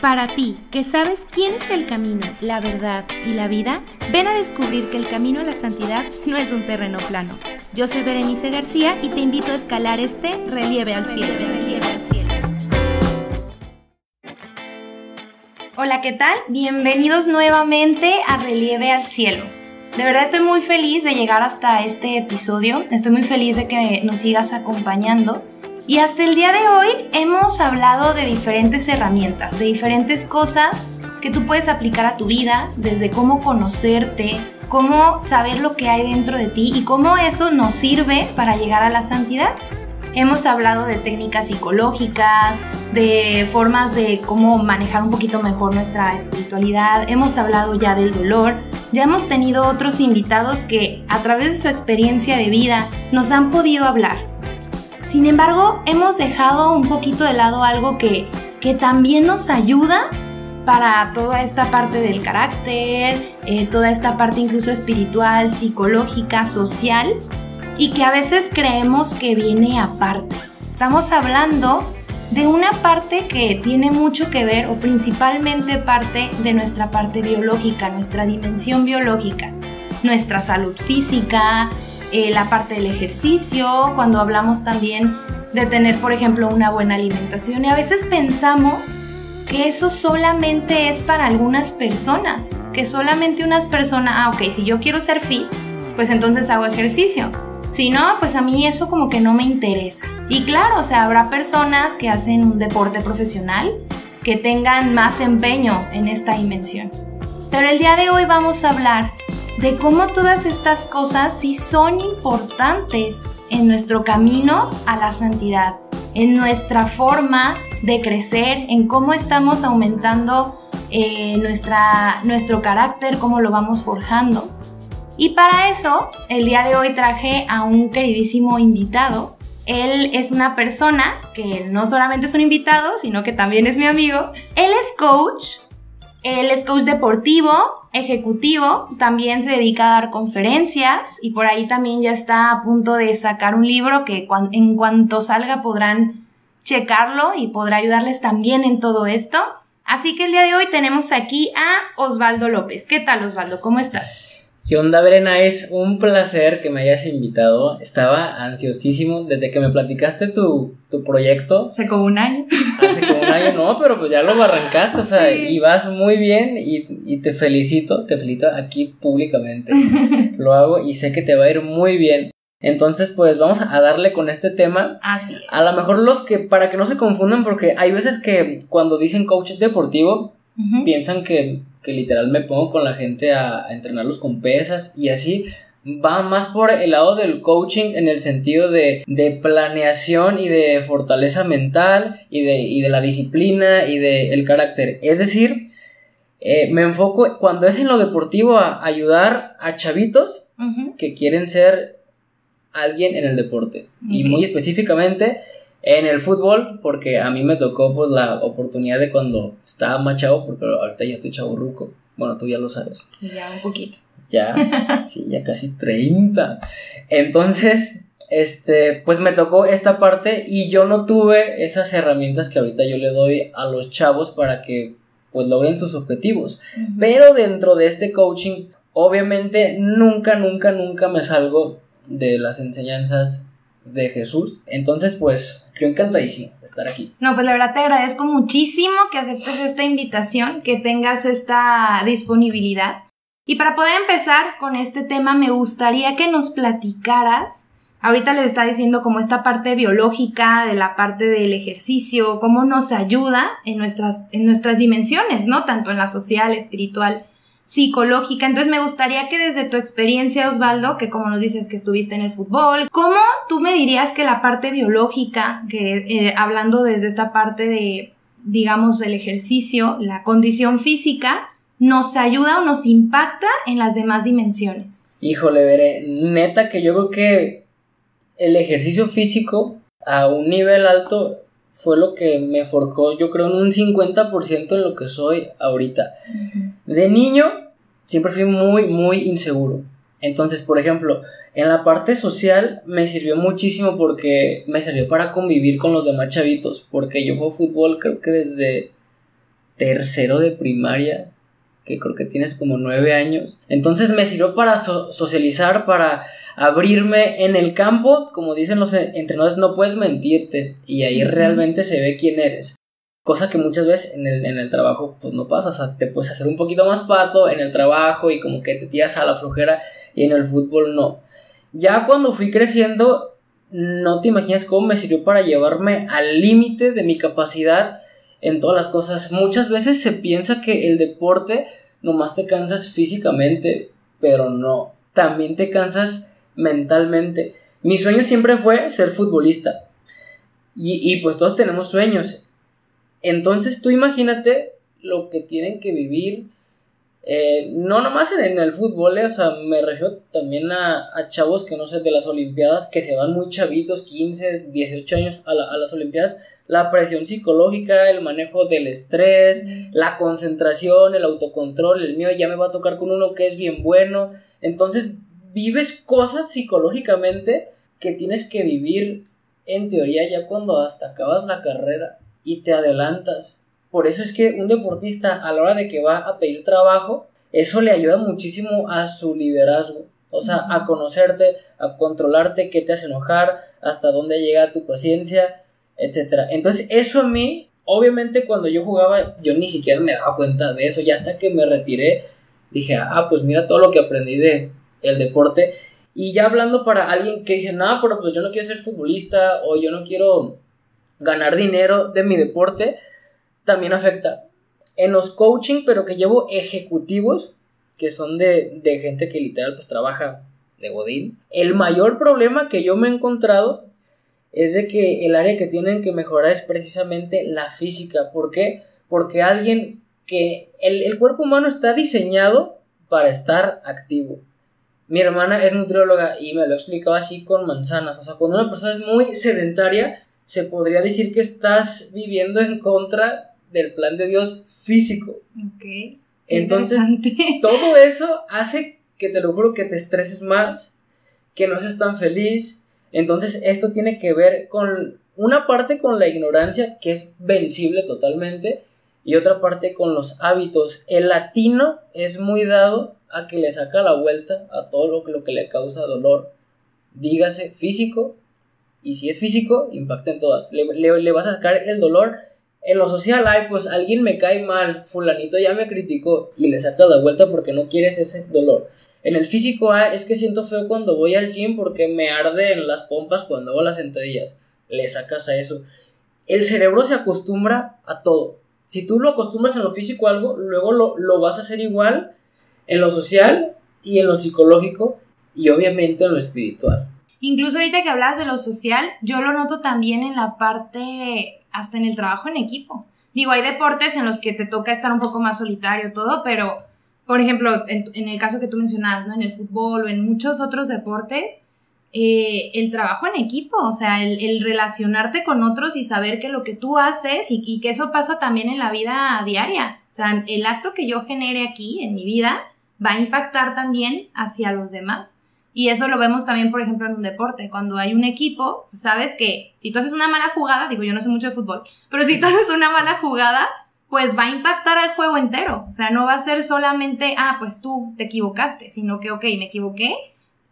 Para ti, que sabes quién es el camino, la verdad y la vida, ven a descubrir que el camino a la santidad no es un terreno plano. Yo soy Berenice García y te invito a escalar este relieve al cielo. Hola, ¿qué tal? Bienvenidos nuevamente a Relieve al Cielo. De verdad estoy muy feliz de llegar hasta este episodio, estoy muy feliz de que nos sigas acompañando. Y hasta el día de hoy hemos hablado de diferentes herramientas, de diferentes cosas que tú puedes aplicar a tu vida, desde cómo conocerte, cómo saber lo que hay dentro de ti y cómo eso nos sirve para llegar a la santidad. Hemos hablado de técnicas psicológicas, de formas de cómo manejar un poquito mejor nuestra espiritualidad, hemos hablado ya del dolor, ya hemos tenido otros invitados que a través de su experiencia de vida nos han podido hablar sin embargo, hemos dejado un poquito de lado algo que, que también nos ayuda para toda esta parte del carácter, eh, toda esta parte incluso espiritual, psicológica, social, y que a veces creemos que viene aparte. Estamos hablando de una parte que tiene mucho que ver o principalmente parte de nuestra parte biológica, nuestra dimensión biológica, nuestra salud física, eh, la parte del ejercicio, cuando hablamos también de tener, por ejemplo, una buena alimentación. Y a veces pensamos que eso solamente es para algunas personas, que solamente unas personas, ah, ok, si yo quiero ser fit, pues entonces hago ejercicio. Si no, pues a mí eso como que no me interesa. Y claro, o sea, habrá personas que hacen un deporte profesional que tengan más empeño en esta dimensión. Pero el día de hoy vamos a hablar de cómo todas estas cosas sí son importantes en nuestro camino a la santidad, en nuestra forma de crecer, en cómo estamos aumentando eh, nuestra, nuestro carácter, cómo lo vamos forjando. Y para eso, el día de hoy traje a un queridísimo invitado. Él es una persona que no solamente es un invitado, sino que también es mi amigo. Él es coach, él es coach deportivo, ejecutivo, también se dedica a dar conferencias y por ahí también ya está a punto de sacar un libro que en cuanto salga podrán checarlo y podrá ayudarles también en todo esto. Así que el día de hoy tenemos aquí a Osvaldo López. ¿Qué tal Osvaldo? ¿Cómo estás? ¿Qué onda, Brena? Es un placer que me hayas invitado. Estaba ansiosísimo desde que me platicaste tu, proyecto. Hace como un año. Hace como un año, no, pero pues ya lo arrancaste, o sea, y vas muy bien y, y, te felicito, te felicito aquí públicamente. lo hago y sé que te va a ir muy bien. Entonces, pues vamos a darle con este tema. Así es. A lo mejor los que, para que no se confundan, porque hay veces que cuando dicen coach deportivo, piensan que que literal me pongo con la gente a, entrenarlos con pesas y así va más por el lado del coaching en el sentido de, planeación y de fortaleza mental y de, de la disciplina y del el carácter. Es decir, eh, me enfoco cuando es en lo deportivo a ayudar a chavitos que quieren ser alguien en el deporte. Y muy específicamente en el fútbol, porque a mí me tocó pues la oportunidad de cuando estaba más chavo, porque ahorita ya estoy chavo ruco. Bueno, tú ya lo sabes. Sí, ya un poquito. Ya, sí, ya casi 30. Entonces, este, pues me tocó esta parte y yo no tuve esas herramientas que ahorita yo le doy a los chavos para que pues logren sus objetivos. Pero dentro de este coaching, obviamente nunca, nunca, nunca me salgo de las enseñanzas de Jesús. Entonces, pues, yo encantadísimo de estar aquí. No, pues la verdad te agradezco muchísimo que aceptes esta invitación, que tengas esta disponibilidad. Y para poder empezar con este tema, me gustaría que nos platicaras. Ahorita les está diciendo como esta parte biológica, de la parte del ejercicio, cómo nos ayuda en nuestras, en nuestras dimensiones, ¿no? Tanto en la social, espiritual psicológica. Entonces me gustaría que desde tu experiencia, Osvaldo, que como nos dices que estuviste en el fútbol, ¿cómo tú me dirías que la parte biológica, que eh, hablando desde esta parte de, digamos, el ejercicio, la condición física, nos ayuda o nos impacta en las demás dimensiones? Híjole, veré, neta que yo creo que el ejercicio físico a un nivel alto fue lo que me forjó, yo creo, en un 50% en lo que soy ahorita. De niño, siempre fui muy, muy inseguro. Entonces, por ejemplo, en la parte social me sirvió muchísimo porque me sirvió para convivir con los demás chavitos, porque yo juego fútbol creo que desde tercero de primaria, que creo que tienes como nueve años. Entonces me sirvió para socializar, para abrirme en el campo, como dicen los entrenadores, no puedes mentirte y ahí realmente se ve quién eres. Cosa que muchas veces en el, en el trabajo pues no pasa, o sea, te puedes hacer un poquito más pato en el trabajo y como que te tiras a la flojera y en el fútbol no. Ya cuando fui creciendo, no te imaginas cómo me sirvió para llevarme al límite de mi capacidad en todas las cosas. Muchas veces se piensa que el deporte nomás te cansas físicamente, pero no, también te cansas mentalmente. Mi sueño siempre fue ser futbolista. Y, y pues todos tenemos sueños. Entonces tú imagínate lo que tienen que vivir eh, no nomás en, el fútbol, eh, o sea, me refiero también a, chavos que no sé, de las Olimpiadas, que se van muy chavitos, 15, 18 años a, las Olimpiadas, la presión psicológica, el manejo del estrés, la concentración, el autocontrol, el mío ya me va a tocar con uno que es bien bueno, entonces vives cosas psicológicamente que tienes que vivir en teoría ya cuando hasta acabas la carrera y te adelantas. Por eso es que un deportista a la hora de que va a pedir trabajo, eso le ayuda muchísimo a su liderazgo. O sea, a conocerte, a controlarte, qué te hace enojar, hasta dónde llega tu paciencia, etc. Entonces, eso a mí, obviamente cuando yo jugaba, yo ni siquiera me daba cuenta de eso. Ya hasta que me retiré, dije, ah, pues mira todo lo que aprendí de el deporte. Y ya hablando para alguien que dice, no, pero pues yo no quiero ser futbolista o yo no quiero ganar dinero de mi deporte, también afecta. En los coaching, pero que llevo ejecutivos, que son de, gente que literal pues trabaja de Godín, el mayor problema que yo me he encontrado es de que el área que tienen que mejorar es precisamente la física. ¿Por qué? Porque alguien que el, el cuerpo humano está diseñado para estar activo. Mi hermana es nutrióloga y me lo explicaba así con manzanas. O sea, cuando una persona es muy sedentaria, se podría decir que estás viviendo en contra del plan de Dios físico. Ok. Entonces, todo eso hace que te lo juro que te estreses más, que no seas tan feliz. Entonces, esto tiene que ver con una parte con la ignorancia, que es vencible totalmente, y otra parte con los hábitos. El latino es muy dado a que le saca la vuelta a todo lo, lo que le causa dolor, dígase físico, y si es físico, impacta en todas. Le, le, le vas a sacar el dolor en lo social hay, pues alguien me cae mal, fulanito ya me criticó y le saca la vuelta porque no quieres ese dolor. En el físico hay, es que siento feo cuando voy al gym porque me arden las pompas cuando hago las sentadillas. Le sacas a eso. El cerebro se acostumbra a todo. Si tú lo acostumbras en lo físico a algo, luego lo, lo vas a hacer igual en lo social y en lo psicológico y obviamente en lo espiritual. Incluso ahorita que hablas de lo social, yo lo noto también en la parte hasta en el trabajo en equipo. Digo, hay deportes en los que te toca estar un poco más solitario, todo, pero, por ejemplo, en, el caso que tú mencionabas, ¿no? En el fútbol o en muchos otros deportes, eh, el trabajo en equipo, o sea, el, relacionarte con otros y saber que lo que tú haces y, y, que eso pasa también en la vida diaria. O sea, el acto que yo genere aquí en mi vida va a impactar también hacia los demás. Y eso lo vemos también, por ejemplo, en un deporte. Cuando hay un equipo, sabes que si tú haces una mala jugada, digo, yo no sé mucho de fútbol, pero si tú haces una mala jugada, pues va a impactar al juego entero. O sea, no va a ser solamente, ah, pues tú te equivocaste, sino que, ok, me equivoqué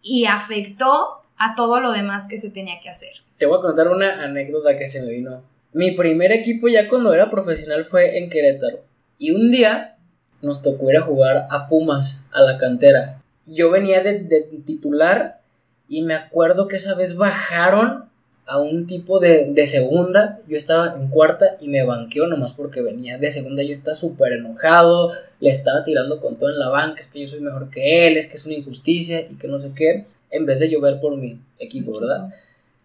y afectó a todo lo demás que se tenía que hacer. Te voy a contar una anécdota que se me vino. Mi primer equipo ya cuando era profesional fue en Querétaro. Y un día nos tocó ir a jugar a Pumas, a la cantera yo venía de, titular y me acuerdo que esa vez bajaron a un tipo de, de, segunda, yo estaba en cuarta y me banqueó nomás porque venía de segunda, yo estaba súper enojado, le estaba tirando con todo en la banca, es que yo soy mejor que él, es que es una injusticia y que no sé qué, en vez de llover por mi equipo, ¿verdad?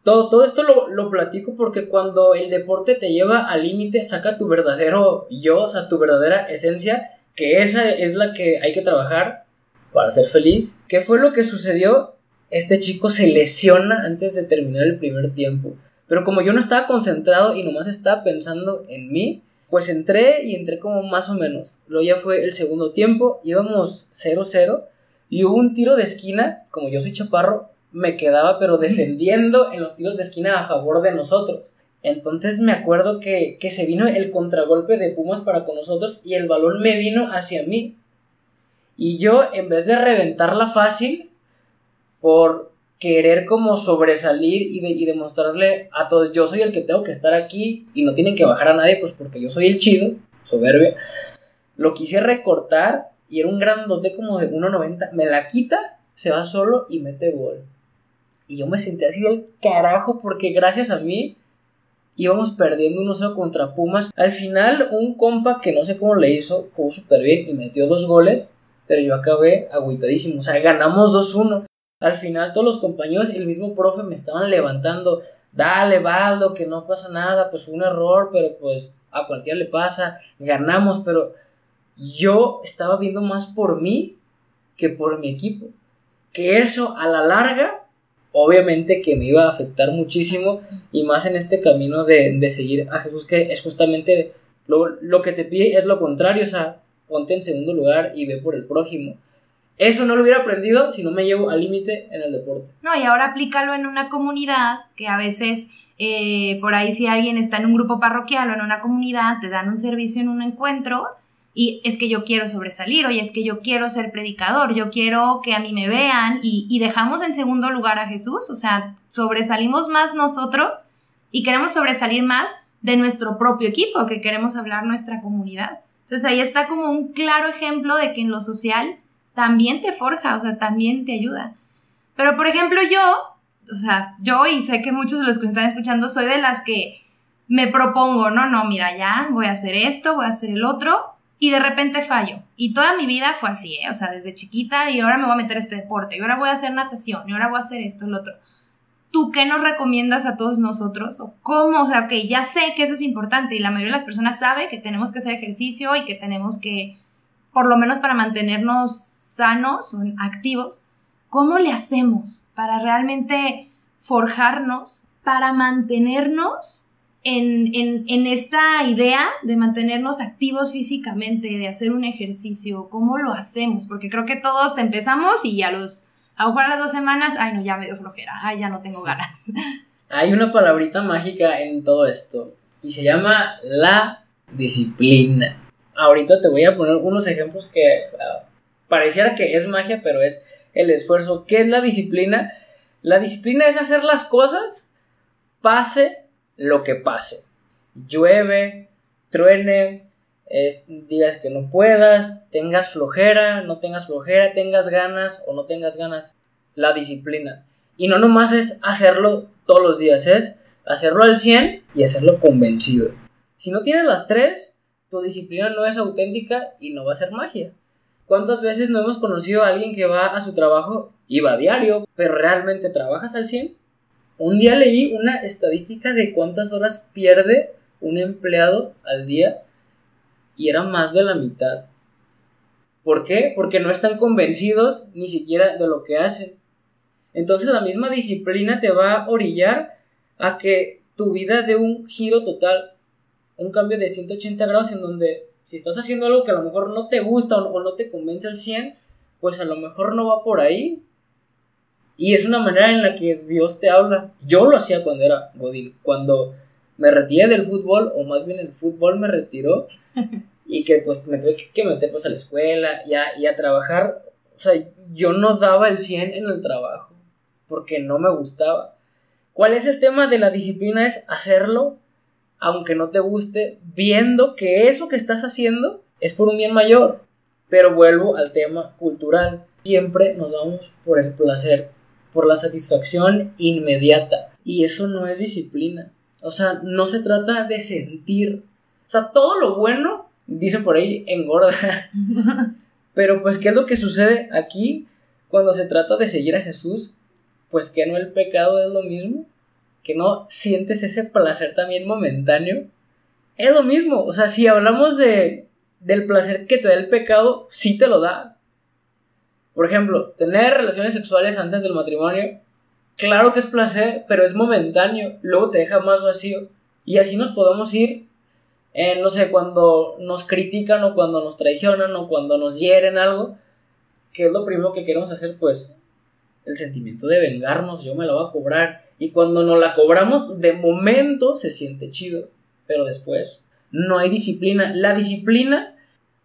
Todo, todo esto lo, lo platico porque cuando el deporte te lleva al límite, saca tu verdadero yo, o sea, tu verdadera esencia, que esa es la que hay que trabajar para ser feliz. ¿Qué fue lo que sucedió? Este chico se lesiona antes de terminar el primer tiempo. Pero como yo no estaba concentrado y nomás estaba pensando en mí, pues entré y entré como más o menos. Luego ya fue el segundo tiempo, íbamos 0-0 y hubo un tiro de esquina, como yo soy chaparro, me quedaba pero defendiendo en los tiros de esquina a favor de nosotros. Entonces me acuerdo que, que se vino el contragolpe de Pumas para con nosotros y el balón me vino hacia mí. Y yo, en vez de reventarla fácil, por querer como sobresalir y, de, y, demostrarle a todos, yo soy el que tengo que estar aquí y no tienen que bajar a nadie, pues porque yo soy el chido, soberbia, lo quise recortar y era un grandote como de 1.90, me la quita, se va solo y mete gol. Y yo me sentí así del carajo porque gracias a mí íbamos perdiendo 1-0 contra Pumas. Al final, un compa que no sé cómo le hizo, jugó súper bien y metió dos goles, pero yo acabé agüitadísimo. O sea, ganamos 2-1. Al final, todos los compañeros y el mismo profe me estaban levantando. Dale, Valdo, que no pasa nada, pues fue un error, pero pues a cualquiera le pasa. Ganamos, pero yo estaba viendo más por mí que por mi equipo. Que eso a la larga obviamente que me iba a afectar muchísimo y más en este camino de, seguir a Jesús que es justamente lo, lo, que te pide es lo contrario, o sea, ponte en segundo lugar y ve por el prójimo. Eso no lo hubiera aprendido si no me llevo al límite en el deporte. No, y ahora aplícalo en una comunidad que a veces eh, por ahí si alguien está en un grupo parroquial o en una comunidad, te dan un servicio en un encuentro y es que yo quiero sobresalir, oye, es que yo quiero ser predicador, yo quiero que a mí me vean y, dejamos en segundo lugar a Jesús, o sea, sobresalimos más nosotros y queremos sobresalir más de nuestro propio equipo, que queremos hablar nuestra comunidad. Entonces ahí está como un claro ejemplo de que en lo social también te forja, o sea, también te ayuda. Pero por ejemplo yo, o sea, yo y sé que muchos de los que me están escuchando soy de las que me propongo, no, no, mira, ya voy a hacer esto, voy a hacer el otro, y de repente fallo. Y toda mi vida fue así, ¿eh? O sea, desde chiquita y ahora me voy a meter a este deporte, y ahora voy a hacer natación, y ahora voy a hacer esto, el otro. ¿Tú qué nos recomiendas a todos nosotros? ¿O cómo? O sea, ok, ya sé que eso es importante y la mayoría de las personas sabe que tenemos que hacer ejercicio y que tenemos que, por lo menos para mantenernos sanos, activos, ¿cómo le hacemos para realmente forjarnos, para mantenernos en, esta idea de mantenernos activos físicamente, de hacer un ejercicio, ¿cómo lo hacemos? Porque creo que todos empezamos y a los, a lo las dos semanas, ay no, ya me dio flojera, ay ya no tengo ganas. Hay una palabrita mágica en todo esto y se llama la disciplina. Ahorita te voy a poner unos ejemplos que uh, pareciera que es magia, pero es el esfuerzo. ¿Qué es la disciplina? La disciplina es hacer las cosas pase lo que pase. Llueve, truene, digas que no puedas, tengas flojera, no tengas flojera, tengas ganas o no tengas ganas. La disciplina. Y no nomás es hacerlo todos los días, es hacerlo al 100 y hacerlo convencido. Si no tienes las tres, tu disciplina no es auténtica y no va a ser magia. ¿Cuántas veces no hemos conocido a alguien que va a su trabajo y va a diario, pero realmente trabajas al 100? Un día leí una estadística de cuántas horas pierde un empleado al día y era más de la mitad. ¿Por qué? Porque no están convencidos ni siquiera de lo que hacen. Entonces la misma disciplina te va a orillar a que tu vida dé un giro total, un cambio de 180 grados en donde si estás haciendo algo que a lo mejor no te gusta o no te convence al 100, pues a lo mejor no va por ahí, y es una manera en la que Dios te habla. Yo lo hacía cuando era Godín. Cuando me retiré del fútbol, o más bien el fútbol me retiró, y que pues me tuve que meter pues a la escuela y a, y a trabajar. O sea, yo no daba el 100 en el trabajo, porque no me gustaba. ¿Cuál es el tema de la disciplina? Es hacerlo, aunque no te guste, viendo que eso que estás haciendo es por un bien mayor. Pero vuelvo al tema cultural. Siempre nos damos por el placer por la satisfacción inmediata. Y eso no es disciplina. O sea, no se trata de sentir. O sea, todo lo bueno, dicen por ahí, engorda. Pero pues, ¿qué es lo que sucede aquí cuando se trata de seguir a Jesús? Pues que no el pecado es lo mismo. Que no sientes ese placer también momentáneo. Es lo mismo. O sea, si hablamos de, del placer que te da el pecado, sí te lo da. Por ejemplo, tener relaciones sexuales antes del matrimonio, claro que es placer, pero es momentáneo, luego te deja más vacío. Y así nos podemos ir, eh, no sé, cuando nos critican o cuando nos traicionan o cuando nos hieren algo, que es lo primero que queremos hacer, pues el sentimiento de vengarnos, yo me la voy a cobrar. Y cuando nos la cobramos, de momento se siente chido, pero después no hay disciplina. La disciplina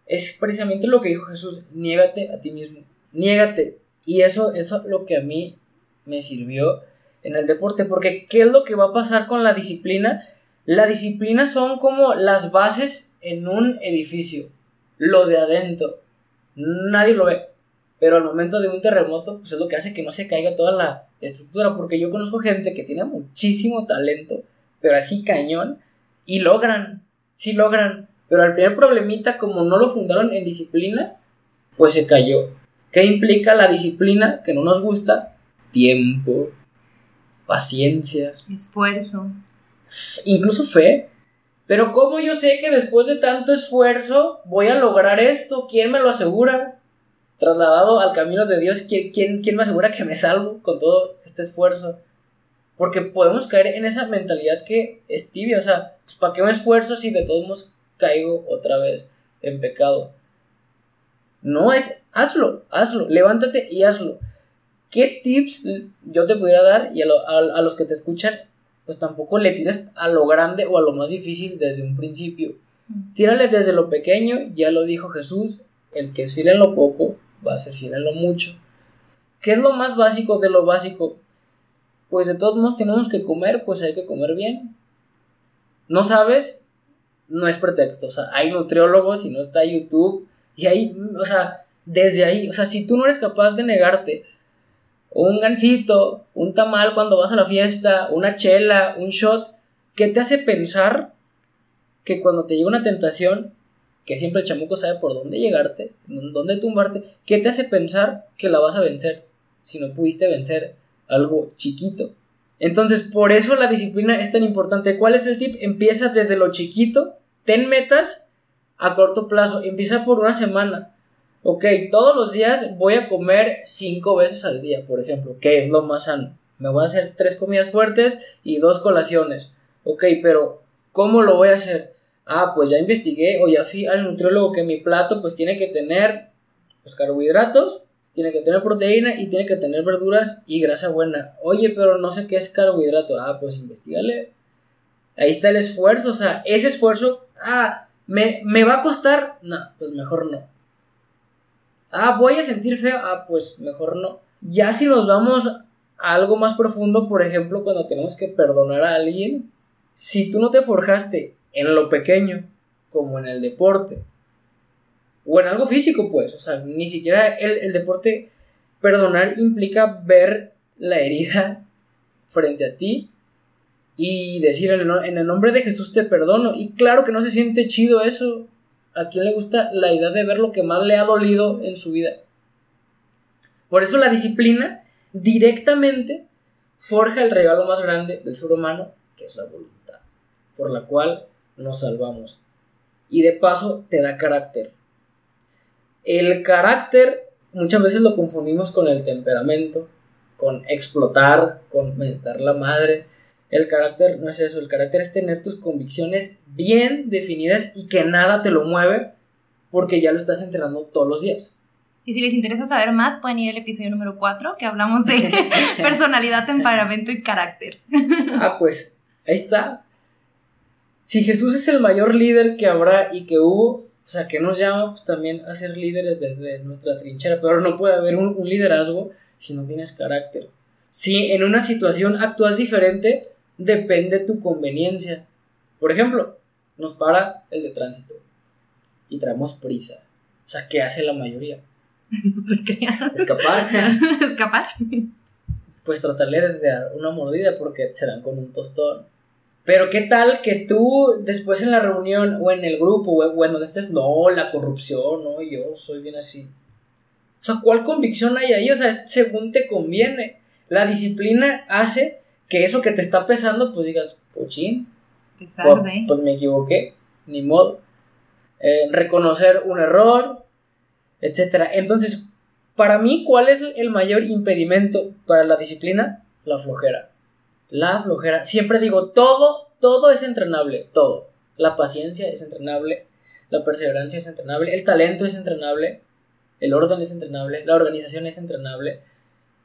es precisamente lo que dijo Jesús, niégate a ti mismo, niégate. Y eso es lo que a mí me sirvió en el deporte, porque ¿qué es lo que va a pasar con la disciplina? La disciplina son como las bases en un edificio, lo de adentro. Nadie lo ve, pero al momento de un terremoto, pues es lo que hace que no se caiga toda la estructura, porque yo conozco gente que tiene muchísimo talento, pero así cañón, y logran, sí logran, pero al primer problemita, como no lo fundaron en disciplina, pues se cayó. ¿Qué implica la disciplina que no nos gusta? Tiempo, paciencia, esfuerzo, incluso fe. Pero ¿cómo yo sé que después de tanto esfuerzo voy a lograr esto? ¿Quién me lo asegura? Trasladado al camino de Dios, ¿quién, quién, quién me asegura que me salvo con todo este esfuerzo? Porque podemos caer en esa mentalidad que es tibia, o sea, pues ¿para qué me esfuerzo si de todos modos caigo otra vez en pecado? No es, hazlo, hazlo, levántate y hazlo. ¿Qué tips yo te pudiera dar y a, a los que te escuchan pues tampoco le tiras a lo grande o a lo más difícil desde un principio. Tírale desde lo pequeño, ya lo dijo Jesús, el que es fiel en lo poco va a ser fiel en lo mucho. ¿Qué es lo más básico de lo básico? Pues de todos modos tenemos que comer, pues hay que comer bien. ¿No sabes? No es pretexto, o sea, hay nutriólogos y no está YouTube y ahí, o sea, desde ahí, o sea, si tú no eres capaz de negarte un gancito, un tamal cuando vas a la fiesta, una chela, un shot, ¿qué te hace pensar que cuando te llega una tentación, que siempre el chamuco sabe por dónde llegarte, dónde tumbarte, ¿qué te hace pensar que la vas a vencer si no pudiste vencer algo chiquito? Entonces, por eso la disciplina es tan importante. ¿Cuál es el tip? Empieza desde lo chiquito, ten metas a corto plazo, empieza por una semana, ok, todos los días voy a comer cinco veces al día, por ejemplo, que es lo más sano. Me voy a hacer tres comidas fuertes y dos colaciones. Ok, pero ¿cómo lo voy a hacer? Ah, pues ya investigué o ya fui al nutriólogo que mi plato pues tiene que tener los carbohidratos, tiene que tener proteína y tiene que tener verduras y grasa buena. Oye, pero no sé qué es carbohidrato. Ah, pues investigale. Ahí está el esfuerzo, o sea, ese esfuerzo, ah, ¿me, me va a costar? No, pues mejor no. Ah, voy a sentir feo. Ah, pues mejor no. Ya si nos vamos a algo más profundo, por ejemplo, cuando tenemos que perdonar a alguien, si tú no te forjaste en lo pequeño, como en el deporte, o en algo físico, pues, o sea, ni siquiera el, deporte, perdonar implica ver la herida frente a ti y decir en el, nombre de Jesús te perdono. Y claro que no se siente chido eso. ¿A quién le gusta la idea de ver lo que más le ha dolido en su vida? Por eso la disciplina directamente forja el regalo más grande del ser humano, que es la voluntad, por la cual nos salvamos. Y de paso te da carácter. El carácter muchas veces lo confundimos con el temperamento, con explotar, con mentar la madre, el carácter no es eso, el carácter es tener tus convicciones bien definidas y que nada te lo mueve porque ya lo estás entrenando todos los días. Y si les interesa saber más, pueden ir al episodio número 4 que hablamos de personalidad, temperamento y carácter. ah, pues ahí está. Si Jesús es el mayor líder que habrá y que hubo, o sea, que nos llama pues, también a ser líderes desde nuestra trinchera, pero no puede haber un liderazgo si no tienes carácter. Si en una situación actúas diferente, depende tu conveniencia. Por ejemplo, nos para el de tránsito y traemos prisa. O sea, ¿qué hace la mayoría? Escapar. Escapar. Pues tratarle de dar una mordida porque se dan con un tostón. Pero qué tal que tú después en la reunión o en el grupo o en donde estés, no, la corrupción, no, yo soy bien así. O sea, ¿cuál convicción hay ahí? O sea, es según te conviene. La disciplina hace que eso que te está pesando, pues digas, pochín, pues, pues, me equivoqué, ni modo. Eh, reconocer un error, etc. Entonces, para mí, ¿cuál es el mayor impedimento para la disciplina? La flojera. La flojera. Siempre digo, todo, todo es entrenable, todo. La paciencia es entrenable, la perseverancia es entrenable, el talento es entrenable, el orden es entrenable, la organización es entrenable.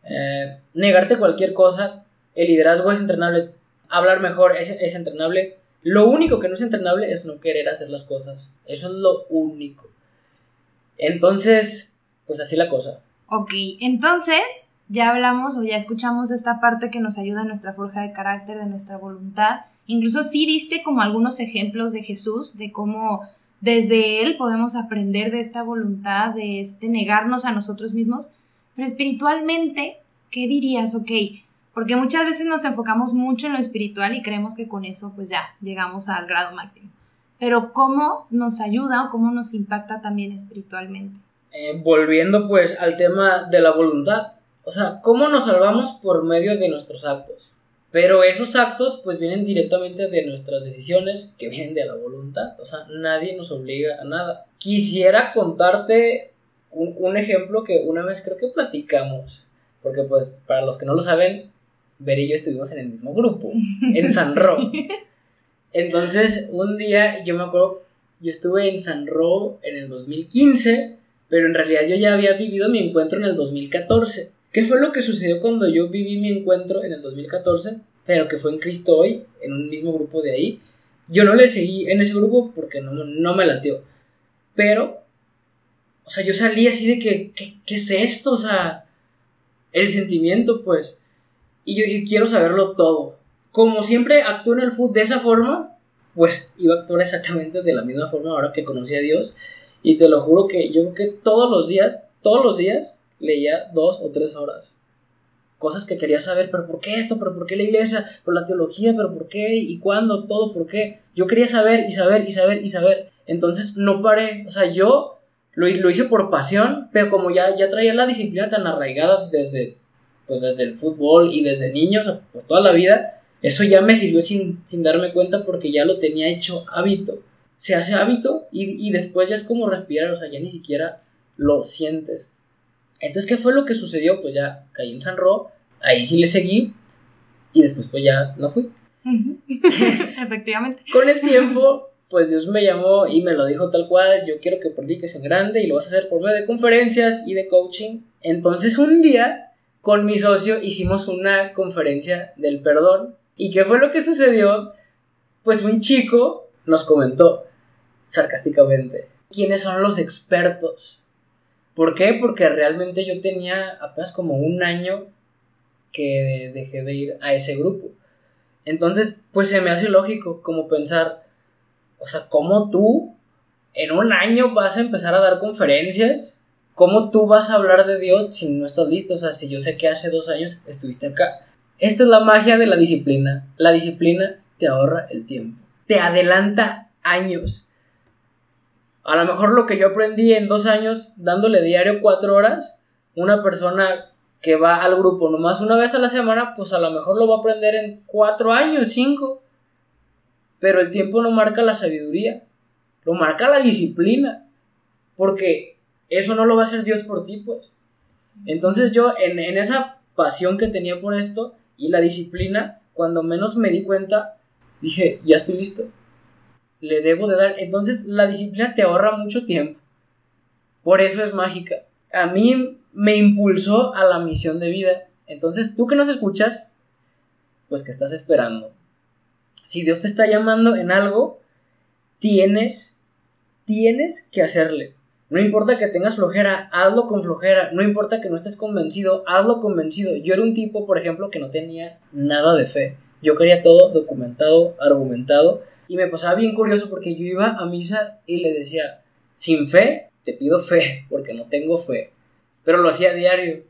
eh, negarte cualquier cosa. El liderazgo es entrenable, hablar mejor es, es entrenable. Lo único que no es entrenable es no querer hacer las cosas. Eso es lo único. Entonces, pues así la cosa. Ok, entonces ya hablamos o ya escuchamos esta parte que nos ayuda en nuestra forja de carácter, de nuestra voluntad. Incluso sí diste como algunos ejemplos de Jesús, de cómo desde Él podemos aprender de esta voluntad, de este negarnos a nosotros mismos. Pero espiritualmente, ¿qué dirías? Ok, porque muchas veces nos enfocamos mucho en lo espiritual y creemos que con eso pues ya llegamos al grado máximo. Pero ¿cómo nos ayuda o cómo nos impacta también espiritualmente? Eh, volviendo pues al tema de la voluntad, o sea, ¿cómo nos salvamos por medio de nuestros actos? Pero esos actos pues vienen directamente de nuestras decisiones, que vienen de la voluntad, o sea, nadie nos obliga a nada. Quisiera contarte un, ejemplo que una vez creo que platicamos, porque pues para los que no lo saben, Ver y yo estuvimos en el mismo grupo, en San Ro. Entonces, un día yo me acuerdo, yo estuve en San Ro en el 2015 pero en realidad yo ya había vivido mi encuentro en el 2014. ¿Qué fue lo que sucedió cuando yo viví mi encuentro en el 2014? Pero que fue en Cristo hoy, en un mismo grupo de ahí. Yo no le seguí en ese grupo porque no, no me latió. Pero, o sea, yo salí así de que, ¿qué, es esto? O sea, el sentimiento, pues. Y yo dije, quiero saberlo todo. Como siempre actúo en el food de esa forma, pues iba a actuar exactamente de la misma forma ahora que conocí a Dios. Y te lo juro que yo creo que todos los días, todos los días, leía dos o tres horas. Cosas que quería saber, pero ¿por qué esto? ¿Pero por qué la iglesia? ¿Por la teología? ¿Pero por qué? ¿Y cuándo? ¿Todo? ¿Por qué? Yo quería saber y saber y saber y saber. Entonces no paré. O sea, yo lo, lo hice por pasión, pero como ya, ya traía la disciplina tan arraigada desde, pues desde el fútbol y desde niños, pues toda la vida, eso ya me sirvió sin, sin darme cuenta porque ya lo tenía hecho hábito se hace hábito y, después ya es como respirar, o sea, ya ni siquiera lo sientes. Entonces, ¿qué fue lo que sucedió? Pues ya caí en San Ro, ahí sí le seguí y después pues ya no fui. Efectivamente. Con el tiempo, pues Dios me llamó y me lo dijo tal cual, yo quiero que prediques en grande y lo vas a hacer por medio de conferencias y de coaching. Entonces un día con mi socio hicimos una conferencia del perdón. ¿Y qué fue lo que sucedió? Pues un chico nos comentó, sarcásticamente. ¿Quiénes son los expertos? ¿Por qué? Porque realmente yo tenía apenas como un año que dejé de ir a ese grupo. Entonces, pues se me hace lógico como pensar, o sea, ¿cómo tú en un año vas a empezar a dar conferencias? ¿Cómo tú vas a hablar de Dios si no estás listo? O sea, si yo sé que hace dos años estuviste acá. Esta es la magia de la disciplina. La disciplina te ahorra el tiempo. Te adelanta años. A lo mejor lo que yo aprendí en dos años dándole diario cuatro horas, una persona que va al grupo nomás una vez a la semana, pues a lo mejor lo va a aprender en cuatro años, cinco. Pero el tiempo no marca la sabiduría, lo marca la disciplina, porque eso no lo va a hacer Dios por ti, pues. Entonces yo en, en esa pasión que tenía por esto y la disciplina, cuando menos me di cuenta, dije, ya estoy listo le debo de dar. Entonces la disciplina te ahorra mucho tiempo. Por eso es mágica. A mí me impulsó a la misión de vida. Entonces tú que nos escuchas, pues que estás esperando. Si Dios te está llamando en algo, tienes, tienes que hacerle. No importa que tengas flojera, hazlo con flojera. No importa que no estés convencido, hazlo convencido. Yo era un tipo, por ejemplo, que no tenía nada de fe. Yo quería todo documentado, argumentado. Y me pasaba bien curioso porque yo iba a misa y le decía, sin fe, te pido fe, porque no tengo fe. Pero lo hacía diario,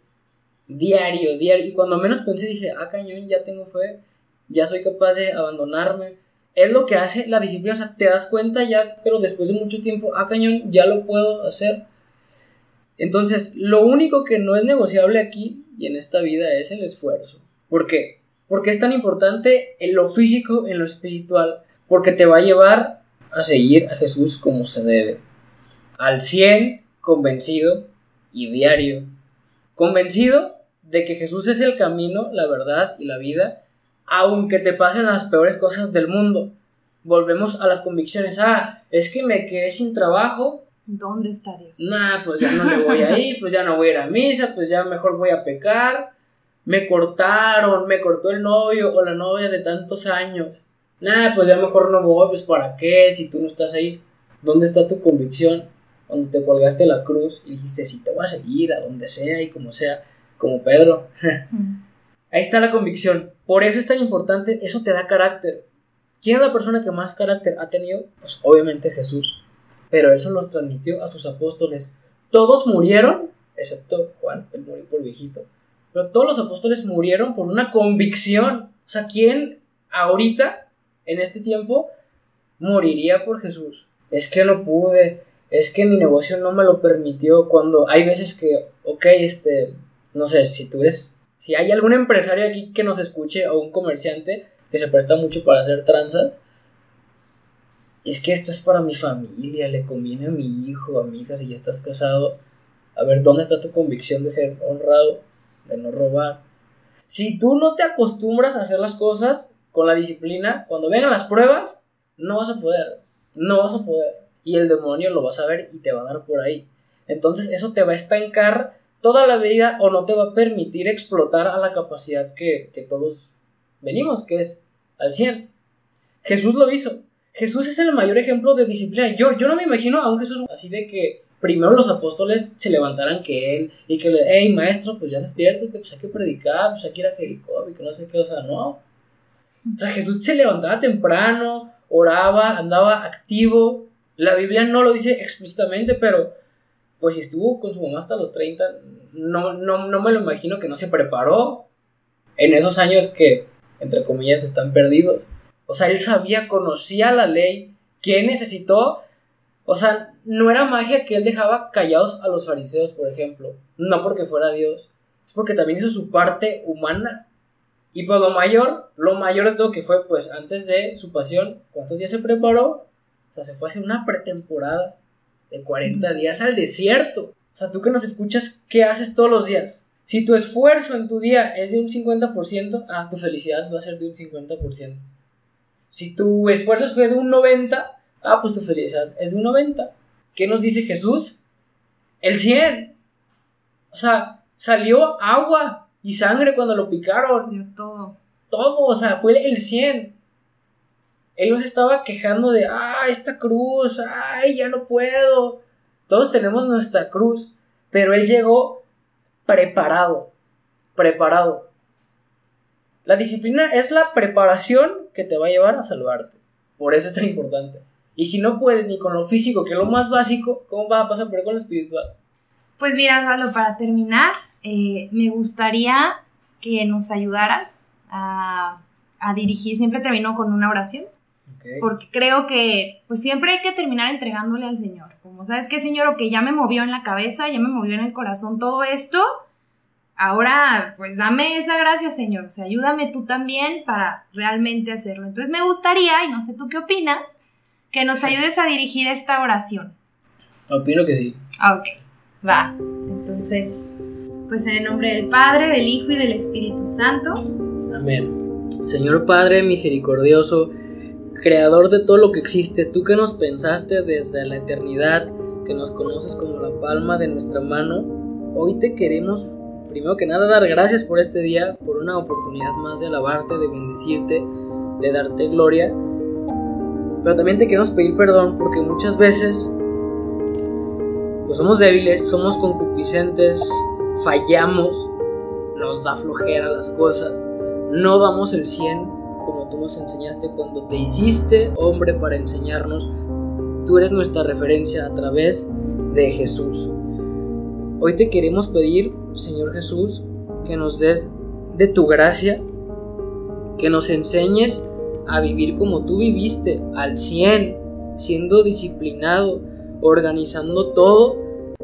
diario, diario. Y cuando menos pensé dije, ah, cañón, ya tengo fe, ya soy capaz de abandonarme. Es lo que hace la disciplina, o sea, te das cuenta ya, pero después de mucho tiempo, ah, cañón, ya lo puedo hacer. Entonces, lo único que no es negociable aquí y en esta vida es el esfuerzo. ¿Por qué? Porque es tan importante en lo físico, en lo espiritual porque te va a llevar a seguir a Jesús como se debe. Al 100 convencido y diario. Convencido de que Jesús es el camino, la verdad y la vida, aunque te pasen las peores cosas del mundo. Volvemos a las convicciones. Ah, es que me quedé sin trabajo. ¿Dónde está Dios? Nah, pues ya no le voy a ir, pues ya no voy a ir a misa, pues ya mejor voy a pecar. me cortaron, me cortó el novio o la novia de tantos años. Nah, pues ya mejor no voy, pues para qué, si tú no estás ahí. ¿Dónde está tu convicción? Cuando te colgaste la cruz y dijiste, sí, te voy a seguir a donde sea y como sea, como Pedro. ahí está la convicción. Por eso es tan importante, eso te da carácter. ¿Quién es la persona que más carácter ha tenido? Pues obviamente Jesús. Pero eso los transmitió a sus apóstoles. Todos murieron, excepto Juan, él murió por viejito. Pero todos los apóstoles murieron por una convicción. O sea, ¿quién ahorita, en este tiempo, moriría por Jesús? Es que no pude, es que mi negocio no me lo permitió. Cuando hay veces que, ok, este, no sé, si tú eres, si hay algún empresario aquí que nos escuche o un comerciante, que se presta mucho para hacer tranzas. Es que esto es para mi familia, le conviene a mi hijo, a mi hija si ya estás casado. A ver, ¿dónde está tu convicción de ser honrado, de no robar? Si tú no te acostumbras a hacer las cosas con la disciplina, cuando vengan las pruebas, no vas a poder, no vas a poder. Y el demonio lo vas a ver y te va a dar por ahí. Entonces eso te va a estancar toda la vida o no te va a permitir explotar a la capacidad que, que todos venimos, que es al 100. Jesús lo hizo. Jesús es el mayor ejemplo de disciplina. Yo, yo no me imagino a un Jesús así de que primero los apóstoles se levantaran que él y que le, hey maestro, pues ya despiértate, pues hay que predicar, pues hay que ir a Jericó y que no sé qué, o sea, no. O sea, Jesús se levantaba temprano, oraba, andaba activo. La Biblia no lo dice explícitamente, pero pues si estuvo con su mamá hasta los 30, no, no, no me lo imagino que no se preparó en esos años que entre comillas, están perdidos. O sea, él sabía, conocía la ley, ¿quién necesitó? O sea, no era magia que él dejaba callados a los fariseos, por ejemplo. No porque fuera Dios, es porque también hizo su parte humana. Y pues lo mayor, lo mayor de todo que fue, pues antes de su pasión, ¿cuántos días se preparó? O sea, se fue hace una pretemporada de 40 días al desierto. O sea, tú que nos escuchas, ¿qué haces todos los días? Si tu esfuerzo en tu día es de un 50%, ah, tu felicidad va a ser de un 50%. Si tu esfuerzo fue de un 90%, ah, pues tu felicidad es de un 90%. ¿Qué nos dice Jesús? El 100. O sea, salió agua y sangre cuando lo picaron. todo. Todo, o sea, fue el 100. Él nos estaba quejando de, ah, esta cruz, ay, ya no puedo. Todos tenemos nuestra cruz, pero él llegó preparado, preparado. La disciplina es la preparación que te va a llevar a salvarte. Por eso es tan importante. Y si no puedes ni con lo físico, que es lo más básico, ¿cómo vas a pasar por con lo espiritual? Pues mira, Osvaldo, para terminar, eh, me gustaría que nos ayudaras a, a, dirigir. Siempre termino con una oración. Porque creo que pues siempre hay que terminar entregándole al Señor. Como sabes que Señor, o que ya me movió en la cabeza, ya me movió en el corazón todo esto, ahora pues dame esa gracia, Señor. O sea, ayúdame tú también para realmente hacerlo. Entonces me gustaría, y no sé tú qué opinas, que nos ayudes a dirigir esta oración. Opino que sí. Ah, ok, va. Entonces, pues en el nombre del Padre, del Hijo y del Espíritu Santo. Amén. Señor Padre misericordioso, creador de todo lo que existe, tú que nos pensaste desde la eternidad, que nos conoces como la palma de nuestra mano, hoy te queremos, primero que nada, dar gracias por este día, por una oportunidad más de alabarte, de bendecirte, de darte gloria. Pero también te queremos pedir perdón porque muchas veces pues somos débiles, somos concupiscentes, fallamos, nos da flojera las cosas, no damos el 100 como tú nos enseñaste cuando te hiciste hombre para enseñarnos. Tú eres nuestra referencia a través de Jesús. Hoy te queremos pedir, Señor Jesús, que nos des de tu gracia, que nos enseñes a vivir como tú viviste, al 100, siendo disciplinado, organizando todo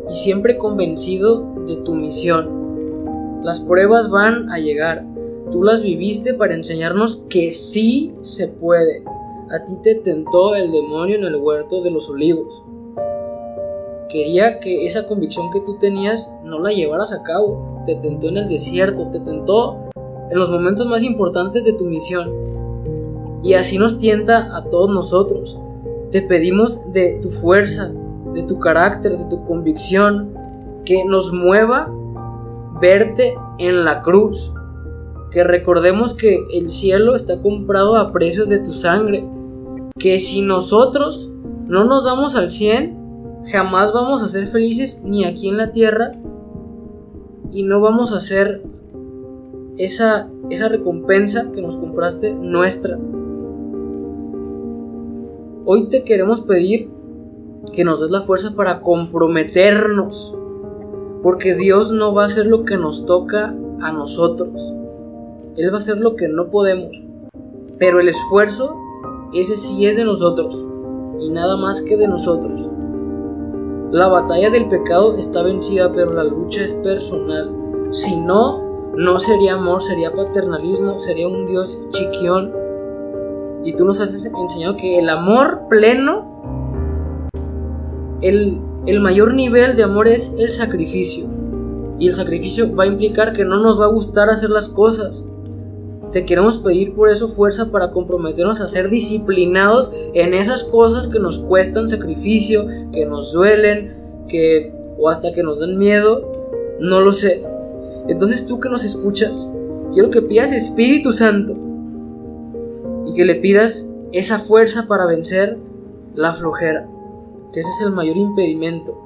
y siempre convencido de tu misión. Las pruebas van a llegar, Tú las viviste para enseñarnos que sí se puede. A ti te tentó el demonio en el huerto de los olivos. Quería que esa convicción que tú tenías no la llevaras a cabo. Te tentó en el desierto, te tentó en los momentos más importantes de tu misión. Y así nos tienta a todos nosotros. Te pedimos de tu fuerza, de tu carácter, de tu convicción, que nos mueva verte en la cruz, que recordemos que el cielo está comprado a precios de tu sangre, que si nosotros no nos damos al 100, jamás vamos a ser felices ni aquí en la tierra y no vamos a hacer esa, esa recompensa que nos compraste nuestra. Hoy te queremos pedir que nos des la fuerza para comprometernos, porque Dios no va a hacer lo que nos toca a nosotros. Él va a hacer lo que no podemos. Pero el esfuerzo, ese sí es de nosotros, y nada más que de nosotros. La batalla del pecado está vencida, pero la lucha es personal. Si no, no sería amor, sería paternalismo, sería un Dios chiquión. Y tú nos has enseñado que el amor pleno, el, el mayor nivel de amor es el sacrificio. Y el sacrificio va a implicar que no nos va a gustar hacer las cosas. Te queremos pedir por eso fuerza para comprometernos a ser disciplinados en esas cosas que nos cuestan sacrificio, que nos duelen, que o hasta que nos dan miedo, no lo sé. Entonces tú que nos escuchas, quiero que pidas Espíritu Santo y que le pidas esa fuerza para vencer la flojera, que ese es el mayor impedimento.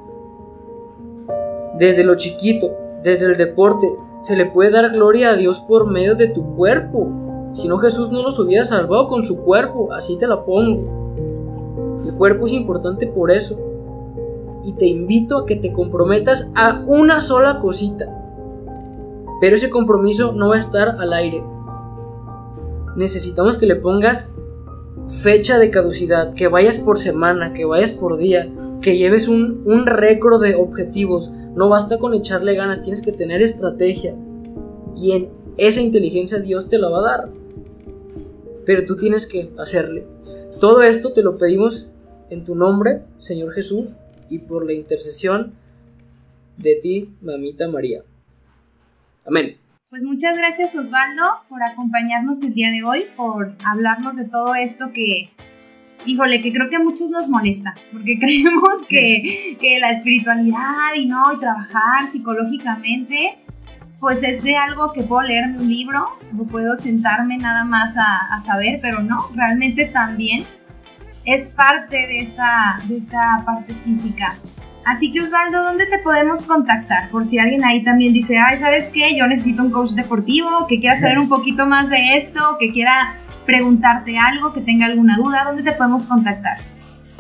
Desde lo chiquito, desde el deporte, se le puede dar gloria a Dios por medio de tu cuerpo. Si no, Jesús no nos hubiera salvado con su cuerpo, así te la pongo. El cuerpo es importante por eso. Y te invito a que te comprometas a una sola cosita. Pero ese compromiso no va a estar al aire. Necesitamos que le pongas fecha de caducidad, que vayas por semana, que vayas por día, que lleves un, un récord de objetivos. No basta con echarle ganas, tienes que tener estrategia. Y en esa inteligencia Dios te la va a dar. Pero tú tienes que hacerle. Todo esto te lo pedimos en tu nombre, Señor Jesús, y por la intercesión de ti, mamita María. Amén. Pues muchas gracias Osvaldo por acompañarnos el día de hoy, por hablarnos de todo esto que, híjole, que creo que a muchos nos molesta, porque creemos que, que la espiritualidad y no, y trabajar psicológicamente, pues es de algo que puedo leerme un libro, o puedo sentarme nada más a, a saber, pero no, realmente también es parte de esta, de esta parte física. Así que Osvaldo, ¿dónde te podemos contactar? Por si alguien ahí también dice, ay, ¿sabes qué? Yo necesito un coach deportivo, que quiera saber un poquito más de esto, que quiera preguntarte algo, que tenga alguna duda, ¿dónde te podemos contactar?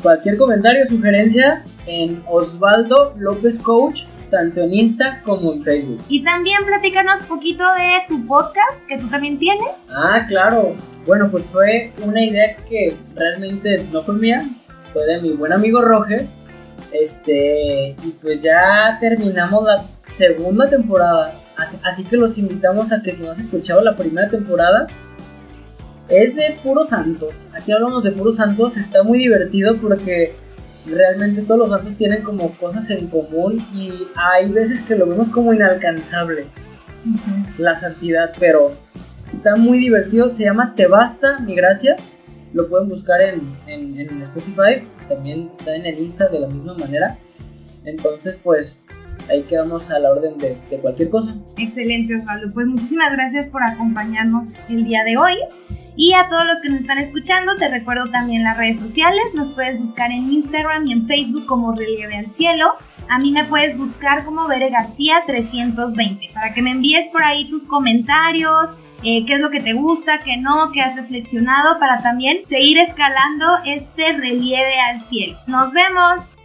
Cualquier comentario, sugerencia en Osvaldo López Coach, tanto en Insta como en Facebook. Y también platícanos un poquito de tu podcast que tú también tienes. Ah, claro. Bueno, pues fue una idea que realmente no fue mía, fue de mi buen amigo Roger este, y pues ya terminamos la segunda temporada. Así, que los invitamos a que si no has escuchado la primera temporada, es de puros santos. Aquí hablamos de puros santos, está muy divertido porque realmente todos los santos tienen como cosas en común y hay veces que lo vemos como inalcanzable, la santidad, pero está muy divertido. Se llama Te Basta, mi gracia. Lo pueden buscar en, en, en Spotify, también está en el Insta de la misma manera. Entonces, pues ahí quedamos a la orden de, cualquier cosa. Excelente, Osvaldo. Pues muchísimas gracias por acompañarnos el día de hoy. Y a todos los que nos están escuchando, te recuerdo también las redes sociales. Nos puedes buscar en Instagram y en Facebook como Relieve al Cielo. A mí me puedes buscar como Bere García 320 para que me envíes por ahí tus comentarios, eh, qué es lo que te gusta, qué no, qué has reflexionado para también seguir escalando este relieve al cielo. Nos vemos.